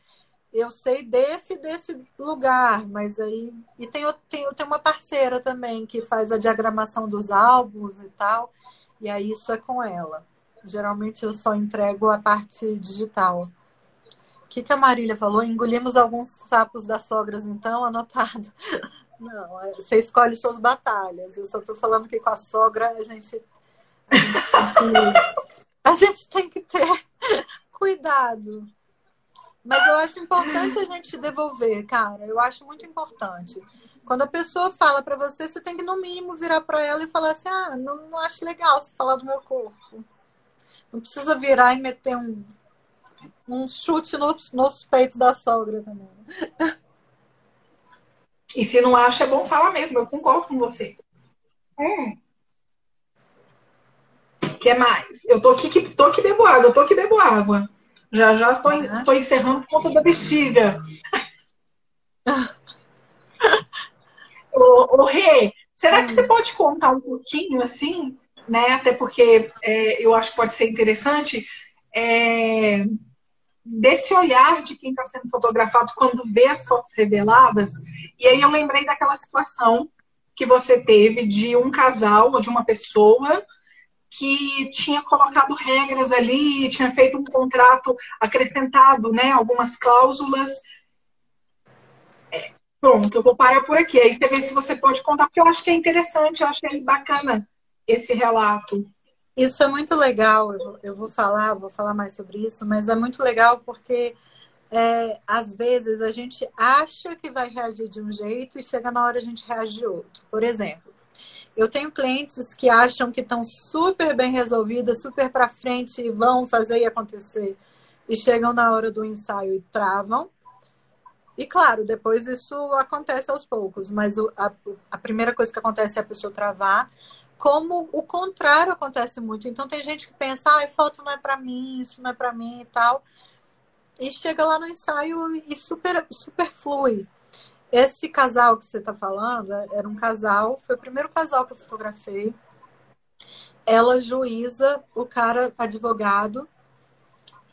eu sei desse desse lugar, mas aí e tem tem, tem uma parceira também que faz a diagramação dos álbuns e tal, e aí isso é com ela. Geralmente eu só entrego a parte digital. O que, que a Marília falou? Engolimos alguns sapos das sogras, então, anotado. Não, é, você escolhe suas batalhas. Eu só tô falando que com a sogra a gente. A gente tem que, ter cuidado. Mas eu acho importante a gente devolver, cara. Eu acho muito importante. Quando a pessoa fala para você, você tem que, no mínimo, virar para ela e falar assim: ah, não, não acho legal você falar do meu corpo. Não precisa virar e meter um, um chute nos, nos peitos da sogra também. E se não acha, é bom falar mesmo. Eu concordo com você. Hum. Que mais? Eu tô aqui, que, tô aqui bebo água, eu tô aqui bebo água. Já já estou, estou encerrando por conta da bexiga. ô, ô Rê, será que você pode contar um pouquinho assim, né? Até porque é, eu acho que pode ser interessante. É, desse olhar de quem está sendo fotografado quando vê as fotos reveladas. E aí eu lembrei daquela situação que você teve de um casal ou de uma pessoa que tinha colocado regras ali, tinha feito um contrato acrescentado, né, algumas cláusulas. É, pronto, eu vou parar por aqui. Aí você vê se você pode contar, porque eu acho que é interessante, eu é bacana esse relato. Isso é muito legal, eu vou, eu vou falar, vou falar mais sobre isso, mas é muito legal porque é, às vezes a gente acha que vai reagir de um jeito e chega na hora a gente reage de outro. Por exemplo, eu tenho clientes que acham que estão super bem resolvidas, super para frente e vão fazer e acontecer. E chegam na hora do ensaio e travam. E claro, depois isso acontece aos poucos, mas a, a primeira coisa que acontece é a pessoa travar como o contrário acontece muito. Então tem gente que pensa, ah, foto não é para mim, isso não é para mim e tal. E chega lá no ensaio e super, super flui. Esse casal que você está falando é, era um casal, foi o primeiro casal que eu fotografei. Ela juíza, o cara advogado.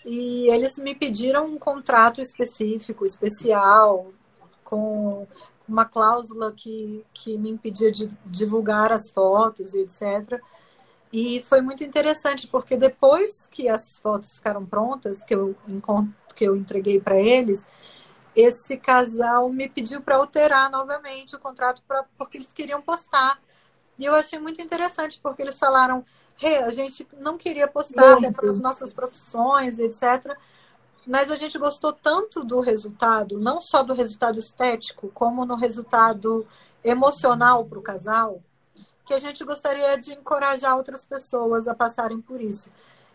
E eles me pediram um contrato específico, especial, com uma cláusula que, que me impedia de divulgar as fotos e etc. E foi muito interessante, porque depois que as fotos ficaram prontas, que eu, que eu entreguei para eles, esse casal me pediu para alterar novamente o contrato pra, porque eles queriam postar. E eu achei muito interessante, porque eles falaram: hey, a gente não queria postar até para as nossas profissões, etc mas a gente gostou tanto do resultado, não só do resultado estético, como no resultado emocional para o casal, que a gente gostaria de encorajar outras pessoas a passarem por isso.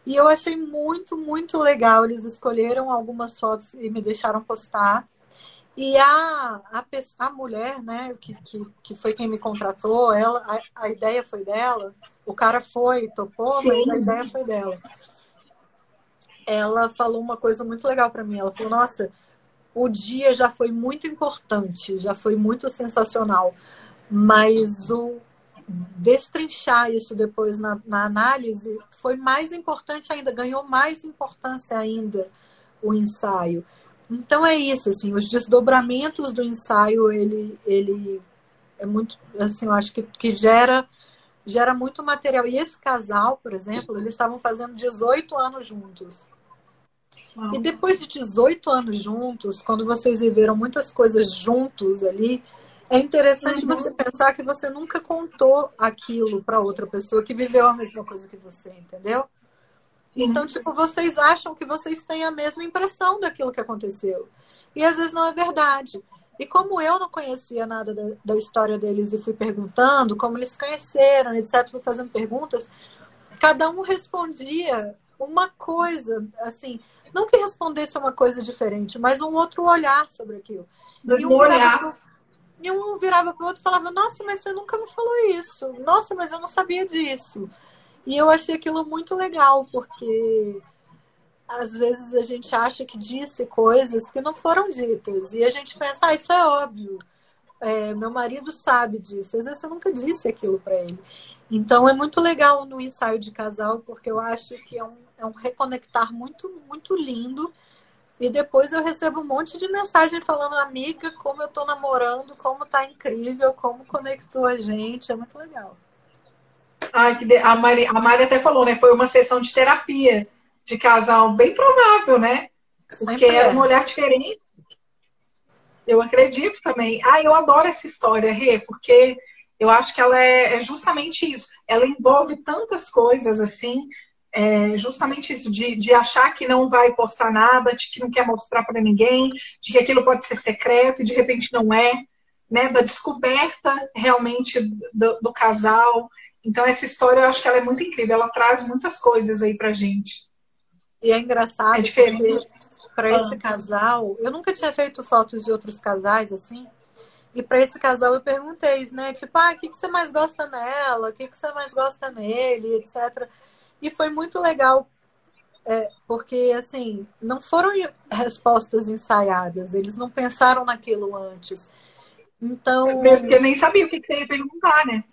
E eu achei muito, muito legal. Eles escolheram algumas fotos e me deixaram postar. E a, a, a mulher, né, que, que, que foi quem me contratou, ela, a, a ideia foi dela, o cara foi, topou, Sim. mas a ideia foi dela ela falou uma coisa muito legal para mim. Ela falou: Nossa, o dia já foi muito importante, já foi muito sensacional, mas o destrinchar isso depois na, na análise foi mais importante ainda, ganhou mais importância ainda o ensaio. Então é isso, assim, os desdobramentos do ensaio, ele, ele é muito, assim, eu acho que, que gera gera muito material. E esse casal, por exemplo, eles estavam fazendo 18 anos juntos. E depois de 18 anos juntos, quando vocês viveram muitas coisas juntos ali, é interessante uhum. você pensar que você nunca contou aquilo para outra pessoa que viveu a mesma coisa que você, entendeu? Então, tipo, vocês acham que vocês têm a mesma impressão daquilo que aconteceu. E às vezes não é verdade. E como eu não conhecia nada da, da história deles e fui perguntando como eles conheceram, etc., fui fazendo perguntas, cada um respondia uma coisa, assim, não que respondesse uma coisa diferente, mas um outro olhar sobre aquilo. E um, olhar. E um virava para o outro e falava: Nossa, mas você nunca me falou isso. Nossa, mas eu não sabia disso. E eu achei aquilo muito legal, porque às vezes a gente acha que disse coisas que não foram ditas. E a gente pensa: Ah, isso é óbvio. É, meu marido sabe disso. Às vezes você nunca disse aquilo para ele. Então é muito legal no ensaio de casal, porque eu acho que é um, é um reconectar muito, muito lindo. E depois eu recebo um monte de mensagem falando, amiga, como eu tô namorando, como tá incrível, como conectou a gente. É muito legal. Ai, que de... a, Mari, a Mari até falou, né? Foi uma sessão de terapia de casal bem provável, né? Porque Sempre é um olhar diferente. Eu acredito também. Ah, eu adoro essa história, Rê, porque eu acho que ela é, é justamente isso. Ela envolve tantas coisas assim, é justamente isso, de, de achar que não vai postar nada, de que não quer mostrar para ninguém, de que aquilo pode ser secreto e de repente não é, né? Da descoberta realmente do, do casal. Então, essa história eu acho que ela é muito incrível, ela traz muitas coisas aí pra gente. E é engraçado. É diferente. Para esse ah. casal, eu nunca tinha feito fotos de outros casais assim. E para esse casal eu perguntei, né? Tipo, ah, o que, que você mais gosta nela? O que, que você mais gosta nele, etc. E foi muito legal, é, porque, assim, não foram respostas ensaiadas, eles não pensaram naquilo antes. Então. Eu nem sabia o que, que você ia perguntar, né?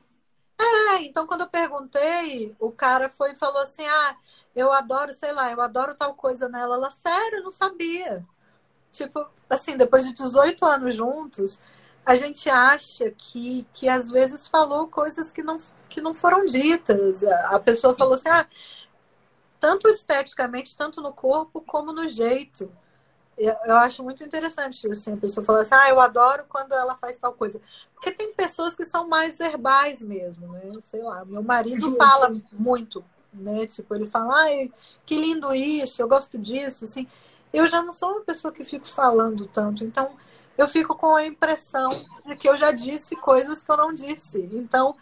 É, então quando eu perguntei, o cara foi e falou assim: ah, eu adoro, sei lá, eu adoro tal coisa nela. Ela, sério, eu não sabia. Tipo, assim, depois de 18 anos juntos, a gente acha que, que às vezes falou coisas que não, que não foram ditas. A pessoa falou assim, ah, tanto esteticamente, tanto no corpo como no jeito. Eu, eu acho muito interessante assim, a pessoa falar assim, ah, eu adoro quando ela faz tal coisa. Porque tem pessoas que são mais verbais mesmo, né? Sei lá, meu marido fala muito, né? Tipo, ele fala, ai, que lindo isso, eu gosto disso, assim. Eu já não sou uma pessoa que fico falando tanto, então eu fico com a impressão de que eu já disse coisas que eu não disse. Então,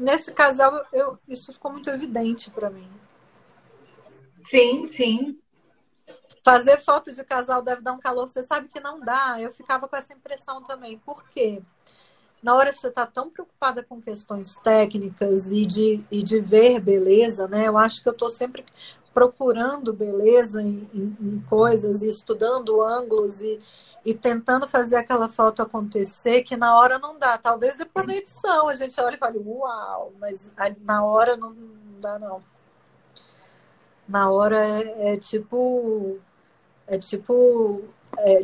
nesse casal, eu, isso ficou muito evidente para mim. Sim, sim. Fazer foto de casal deve dar um calor, você sabe que não dá. Eu ficava com essa impressão também. Por quê? Na hora que você está tão preocupada com questões técnicas e de, e de ver beleza, né? Eu acho que eu estou sempre procurando beleza em, em, em coisas e estudando ângulos e, e tentando fazer aquela foto acontecer, que na hora não dá. Talvez depois da edição a gente olhe e fale, uau, mas na hora não dá, não. Na hora é, é tipo. É tipo é,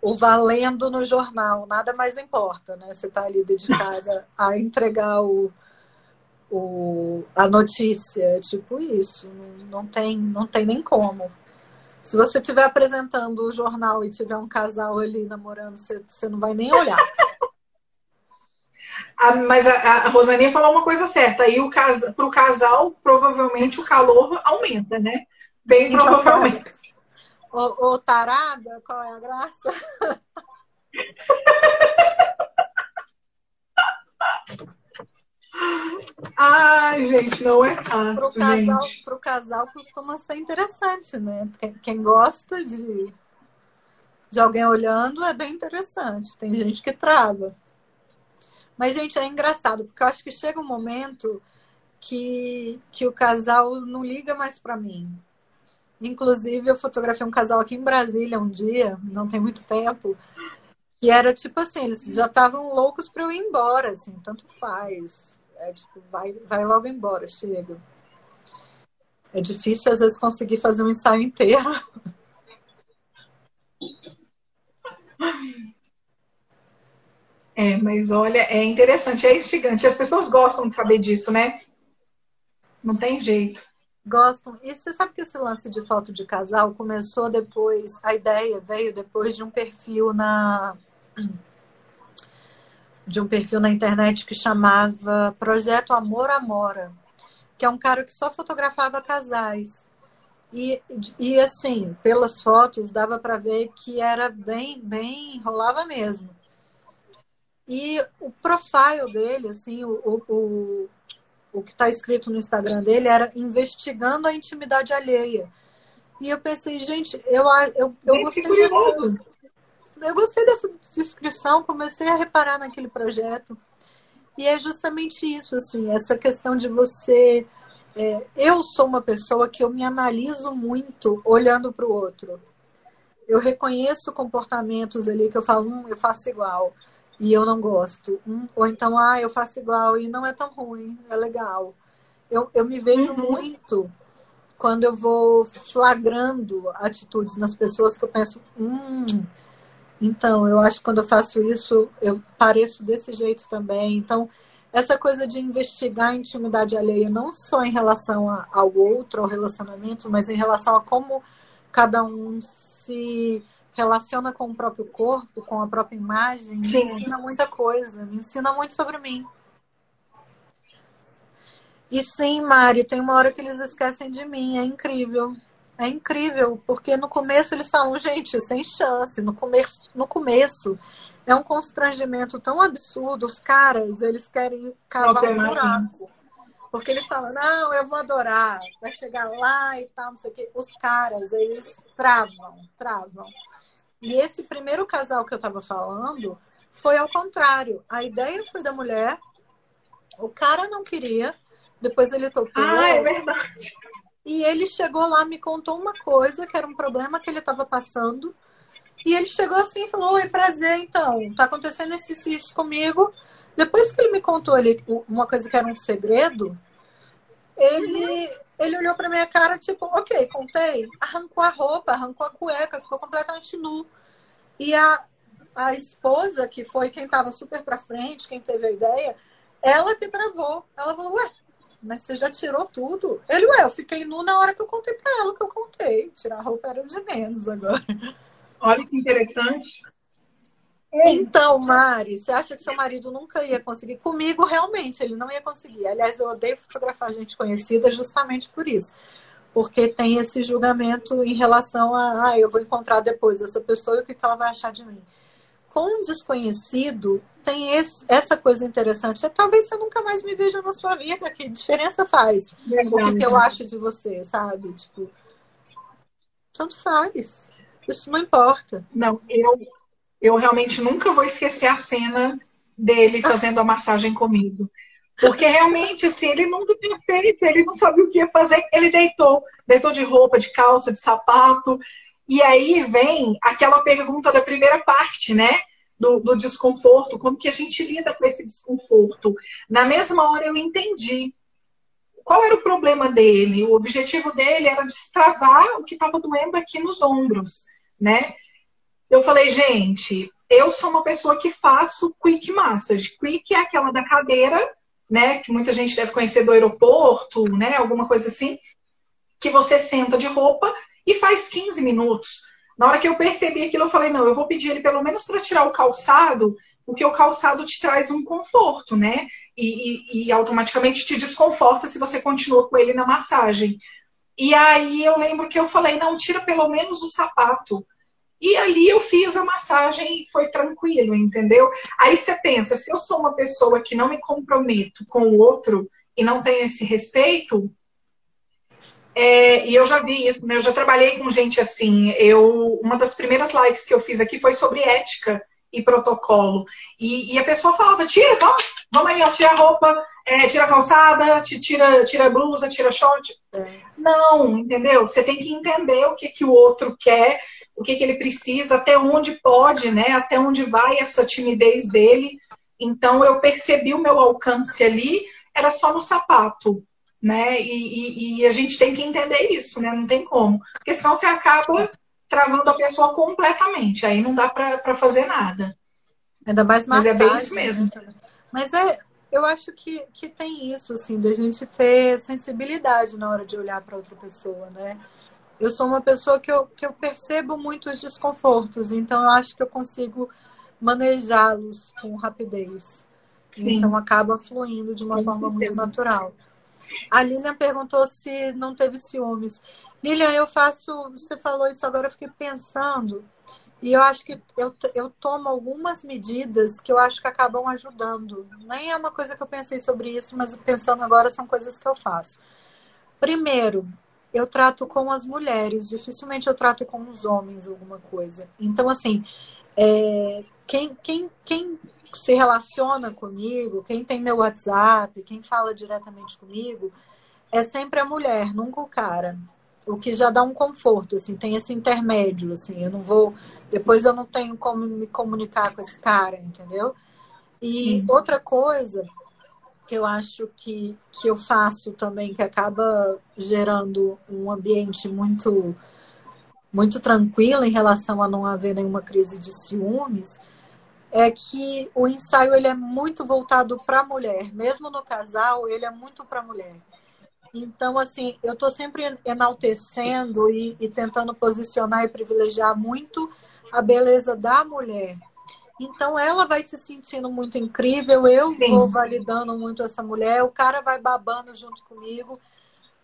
o valendo no jornal, nada mais importa, né? Você está ali dedicada a entregar o, o, a notícia, é tipo isso, não, não, tem, não tem nem como. Se você estiver apresentando o jornal e tiver um casal ali namorando, você, você não vai nem olhar. Ah, mas a, a Rosaninha falou uma coisa certa. Aí para o casal, provavelmente o calor aumenta, né? Bem então, provavelmente. Ô, ô tarada, qual é a graça? Ai, gente, não é fácil, pro casal, gente. Pro casal costuma ser interessante, né? Quem, quem gosta de, de alguém olhando é bem interessante. Tem gente que trava. Mas, gente, é engraçado, porque eu acho que chega um momento que, que o casal não liga mais para mim. Inclusive, eu fotografei um casal aqui em Brasília um dia, não tem muito tempo, que era tipo assim, eles já estavam loucos para eu ir embora, assim, tanto faz. É tipo, vai, vai logo embora, chega. É difícil às vezes conseguir fazer um ensaio inteiro. É, mas olha, é interessante, é instigante. As pessoas gostam de saber disso, né? Não tem jeito. Gostam. E você sabe que esse lance de foto de casal começou depois, a ideia veio depois de um perfil na de um perfil na internet que chamava Projeto Amor Amora, que é um cara que só fotografava casais. E, e assim, pelas fotos dava para ver que era bem, bem, rolava mesmo. E o profile dele, assim, o, o, o que está escrito no Instagram dele era investigando a intimidade alheia. E eu pensei, gente, eu, eu, eu gostei dessa, eu gostei dessa descrição, comecei a reparar naquele projeto. E é justamente isso, assim, essa questão de você. É, eu sou uma pessoa que eu me analiso muito olhando para o outro. Eu reconheço comportamentos ali que eu falo, hum, eu faço igual e eu não gosto. Hum, ou então, ah, eu faço igual e não é tão ruim, é legal. Eu, eu me vejo uhum. muito quando eu vou flagrando atitudes nas pessoas que eu penso, hum, então, eu acho que quando eu faço isso, eu pareço desse jeito também. Então, essa coisa de investigar a intimidade alheia, não só em relação a, ao outro, ao relacionamento, mas em relação a como cada um se relaciona com o próprio corpo, com a própria imagem, Sim. me ensina muita coisa, me ensina muito sobre mim. E sim, Mário, tem uma hora que eles esquecem de mim, é incrível. É incrível, porque no começo eles falam, gente, sem chance. No começo, no começo é um constrangimento tão absurdo. Os caras, eles querem cavar um buraco. Porque eles falam, não, eu vou adorar, vai chegar lá e tal, não sei o quê. Os caras, eles travam, travam. E esse primeiro casal que eu estava falando foi ao contrário. A ideia foi da mulher, o cara não queria, depois ele topou. Ah, é verdade. E ele chegou lá, me contou uma coisa, que era um problema que ele estava passando. E ele chegou assim e falou: Oi, prazer, então. Tá acontecendo esse isso comigo. Depois que ele me contou ele, uma coisa que era um segredo, ele, ele olhou pra minha cara, tipo, ok, contei. Arrancou a roupa, arrancou a cueca, ficou completamente nu. E a, a esposa, que foi quem tava super pra frente, quem teve a ideia, ela que travou. Ela falou: Ué, mas você já tirou tudo? Ele, ué, eu fiquei nu na hora que eu contei pra ela que eu contei. Tirar a roupa era de menos agora. Olha que interessante. Então, Mari, você acha que seu marido nunca ia conseguir? Comigo, realmente, ele não ia conseguir. Aliás, eu odeio fotografar gente conhecida justamente por isso. Porque tem esse julgamento em relação a, ah, eu vou encontrar depois essa pessoa e o que ela vai achar de mim com um desconhecido tem esse, essa coisa interessante. É, talvez você nunca mais me veja na sua vida. Que diferença faz? Verdade. O que, que eu acho de você, sabe? Tipo, tanto faz. Isso não importa. Não, eu, eu realmente nunca vou esquecer a cena dele fazendo a massagem comigo. Porque realmente, assim, ele nunca tinha feito, ele não sabia o que ia fazer. Ele deitou, deitou de roupa, de calça, de sapato. E aí vem aquela pergunta da primeira parte, né? Do, do, desconforto, como que a gente lida com esse desconforto. Na mesma hora eu entendi qual era o problema dele. O objetivo dele era destravar o que estava doendo aqui nos ombros, né? Eu falei, gente, eu sou uma pessoa que faço quick massage. Quick é aquela da cadeira, né? Que muita gente deve conhecer do aeroporto, né? Alguma coisa assim. Que você senta de roupa e faz 15 minutos. Na hora que eu percebi aquilo, eu falei: não, eu vou pedir ele pelo menos para tirar o calçado, porque o calçado te traz um conforto, né? E, e, e, automaticamente te desconforta se você continua com ele na massagem. E aí eu lembro que eu falei: não, tira pelo menos o sapato. E ali eu fiz a massagem e foi tranquilo, entendeu? Aí você pensa: se eu sou uma pessoa que não me comprometo com o outro e não tenho esse respeito, é, e eu já vi isso, né? eu já trabalhei com gente assim. Eu, uma das primeiras lives que eu fiz aqui foi sobre ética e protocolo. E, e a pessoa falava: tira, vamos, vamos aí, ó, tira a roupa, é, tira a calçada, tira, tira a blusa, tira short. É. Não, entendeu? Você tem que entender o que, que o outro quer, o que, que ele precisa, até onde pode, né? Até onde vai essa timidez dele. Então eu percebi o meu alcance ali, era só no sapato né? E, e, e, a gente tem que entender isso, né? Não tem como. Porque senão você acaba travando a pessoa completamente. Aí não dá para fazer nada. Ainda mais massagem. Mas é bem isso mesmo. Né? Mas é, eu acho que, que tem isso, assim, da gente ter sensibilidade na hora de olhar para outra pessoa, né? Eu sou uma pessoa que eu, que eu percebo muitos desconfortos, então eu acho que eu consigo manejá-los com rapidez. Sim. Então acaba fluindo de uma forma muito natural. A Lilian perguntou se não teve ciúmes. Lilian, eu faço. Você falou isso agora, eu fiquei pensando. E eu acho que eu, eu tomo algumas medidas que eu acho que acabam ajudando. Nem é uma coisa que eu pensei sobre isso, mas pensando agora são coisas que eu faço. Primeiro, eu trato com as mulheres, dificilmente eu trato com os homens alguma coisa. Então, assim, é, quem, quem, quem se relaciona comigo, quem tem meu WhatsApp, quem fala diretamente comigo, é sempre a mulher, nunca o cara. O que já dá um conforto, assim, tem esse intermédio, assim, eu não vou. Depois eu não tenho como me comunicar com esse cara, entendeu? E uhum. outra coisa que eu acho que, que eu faço também, que acaba gerando um ambiente muito muito tranquilo em relação a não haver nenhuma crise de ciúmes, é que o ensaio ele é muito voltado para a mulher, mesmo no casal, ele é muito para a mulher. Então, assim, eu estou sempre enaltecendo e, e, tentando posicionar e privilegiar muito a beleza da mulher. Então ela vai se sentindo muito incrível, eu Sim. vou validando muito essa mulher, o cara vai babando junto comigo.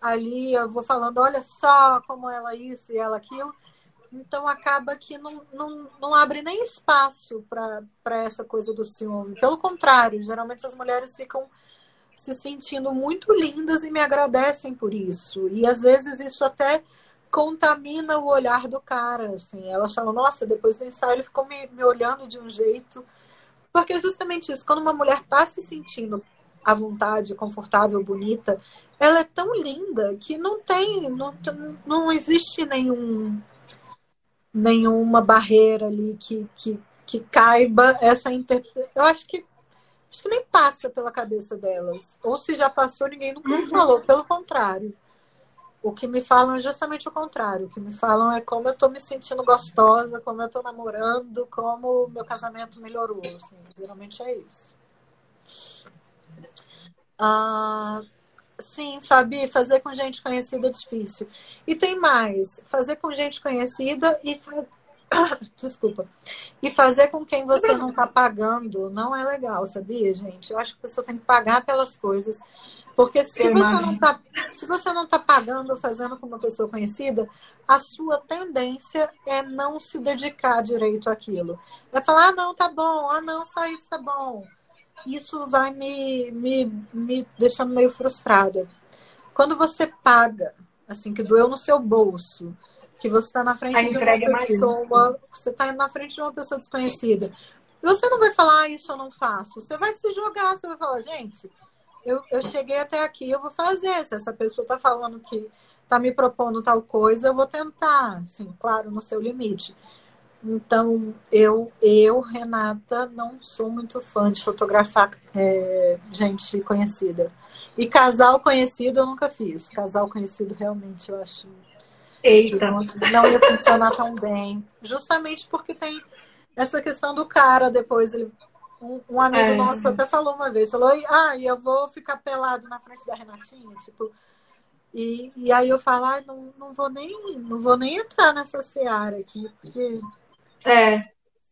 Ali eu vou falando, olha só como ela isso e ela aquilo. Então acaba que não, não, não abre nem espaço para essa coisa do ciúme. Pelo contrário, geralmente as mulheres ficam se sentindo muito lindas e me agradecem por isso. E às vezes isso até contamina o olhar do cara, assim. Elas falam, nossa, depois do ensaio ele ficou me, me olhando de um jeito. Porque é justamente isso, quando uma mulher está se sentindo à vontade, confortável, bonita, ela é tão linda que não tem, não, não existe nenhum nenhuma barreira ali que, que, que caiba essa interpretação. Eu acho que acho que nem passa pela cabeça delas. Ou se já passou, ninguém nunca uhum. falou. Pelo contrário. O que me falam é justamente o contrário. O que me falam é como eu estou me sentindo gostosa, como eu estou namorando, como o meu casamento melhorou. Assim, geralmente é isso. Ah, sim, Fabi, fazer com gente conhecida é difícil. E tem mais, fazer com gente conhecida e desculpa. E fazer com quem você não está pagando não é legal, sabia, gente? Eu acho que a pessoa tem que pagar pelas coisas. Porque se você, não tá, se você não está pagando ou fazendo com uma pessoa conhecida, a sua tendência é não se dedicar direito àquilo. É falar, ah, não, tá bom, ah, não, só isso tá bom. Isso vai me, me, me deixando meio frustrada. Quando você paga, assim, que doeu no seu bolso, que você está na frente de uma é pessoa, você está na frente de uma pessoa desconhecida. Você não vai falar, ah, isso eu não faço. Você vai se jogar, você vai falar, gente, eu, eu cheguei até aqui, eu vou fazer. Se essa pessoa está falando que está me propondo tal coisa, eu vou tentar. Sim, claro, no seu limite. Então, eu, eu, Renata, não sou muito fã de fotografar é, gente conhecida. E casal conhecido eu nunca fiz. Casal conhecido realmente eu acho Eita. Não, não ia funcionar tão bem. Justamente porque tem essa questão do cara depois. Ele, um, um amigo é. nosso até falou uma vez, falou, ah, e eu vou ficar pelado na frente da Renatinha, tipo. E, e aí eu falo, ah, não, não vou nem não vou nem entrar nessa seara aqui, porque é.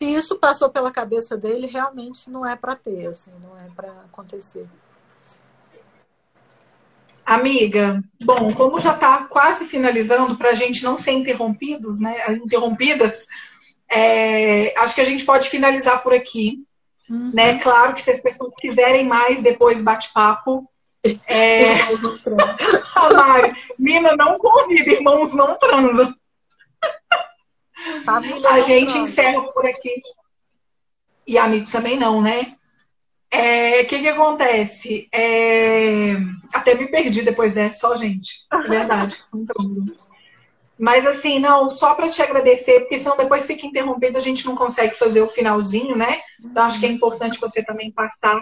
se isso passou pela cabeça dele, realmente não é para ter, assim, não é para acontecer. Amiga, bom, como já está quase finalizando, para a gente não ser interrompidos, né? Interrompidas, é, acho que a gente pode finalizar por aqui. Uhum. Né? Claro que se as pessoas quiserem mais depois bate-papo. É... Mari, Mina não convida, irmãos não transam. Família a gente transa. encerra por aqui. E amigos também não, né? O é, que, que acontece? É, até me perdi depois dessa, só gente. É verdade. Mas assim, não, só para te agradecer, porque senão depois fica interrompido, a gente não consegue fazer o finalzinho, né? Então acho que é importante você também passar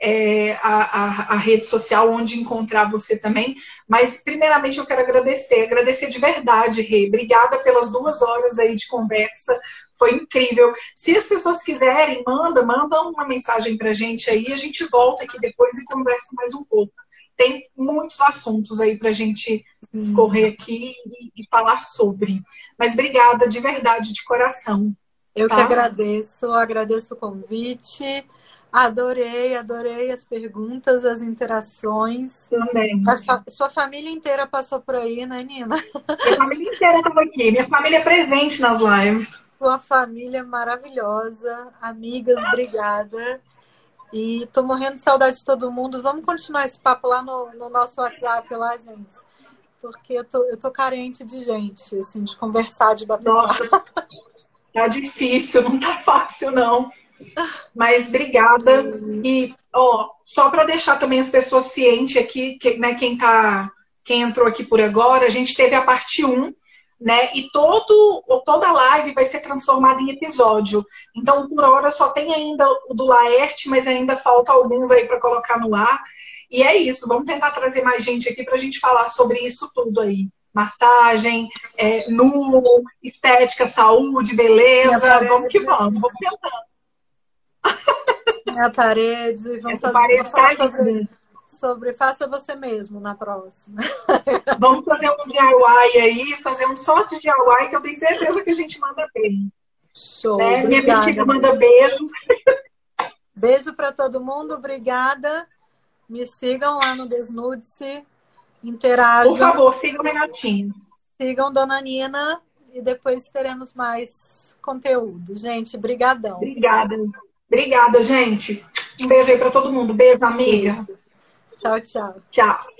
é, a, a, a, rede social onde encontrar você também. Mas, primeiramente, eu quero agradecer, agradecer de verdade, Rê. Obrigada pelas duas horas aí de conversa, foi incrível. Se as pessoas quiserem, manda, manda uma mensagem pra gente aí, a gente volta aqui depois e conversa mais um pouco. Tem muitos assuntos aí pra gente escorrer aqui e, e falar sobre. Mas obrigada de verdade, de coração. Eu tá? que agradeço, agradeço o convite. Adorei, adorei as perguntas, as interações. Também. Fa sua família inteira passou por aí, né, Nina? Minha família inteira estava aqui. Minha família é presente nas lives. Sua família maravilhosa. Amigas, obrigada. E tô morrendo de saudade de todo mundo. Vamos continuar esse papo lá no, no nosso WhatsApp, lá, gente. Porque eu tô, eu tô carente de gente, assim, de conversar, de bater Nossa, tá difícil, não tá fácil, não. Mas obrigada. E ó, só para deixar também as pessoas cientes aqui, que, né, quem tá, quem entrou aqui por agora, a gente teve a parte 1, né? E todo, toda a live vai ser transformada em episódio. Então, por hora só tem ainda o do Laerte, mas ainda falta alguns aí para colocar no ar. E é isso, vamos tentar trazer mais gente aqui para a gente falar sobre isso tudo aí. Massagem, é, nu, estética, saúde, beleza. Vamos que vamos, vamos tentando. É a parede. Vamos Essa fazer tá sobre, sobre faça você mesmo na próxima. Vamos fazer um DIY aí, fazer um sorte de DIY que eu tenho certeza que a gente manda bem. Show. Né? Minha bexiga manda beijo. Beijo para todo mundo, obrigada. Me sigam lá no Desnude-se, interajam. Por favor, sigam o Renatinho. Sigam Dona Nina e depois teremos mais conteúdo. Gente, brigadão. Obrigada. Obrigada, gente. Um beijo aí para todo mundo. Beijo, amiga. Tchau, tchau. Tchau.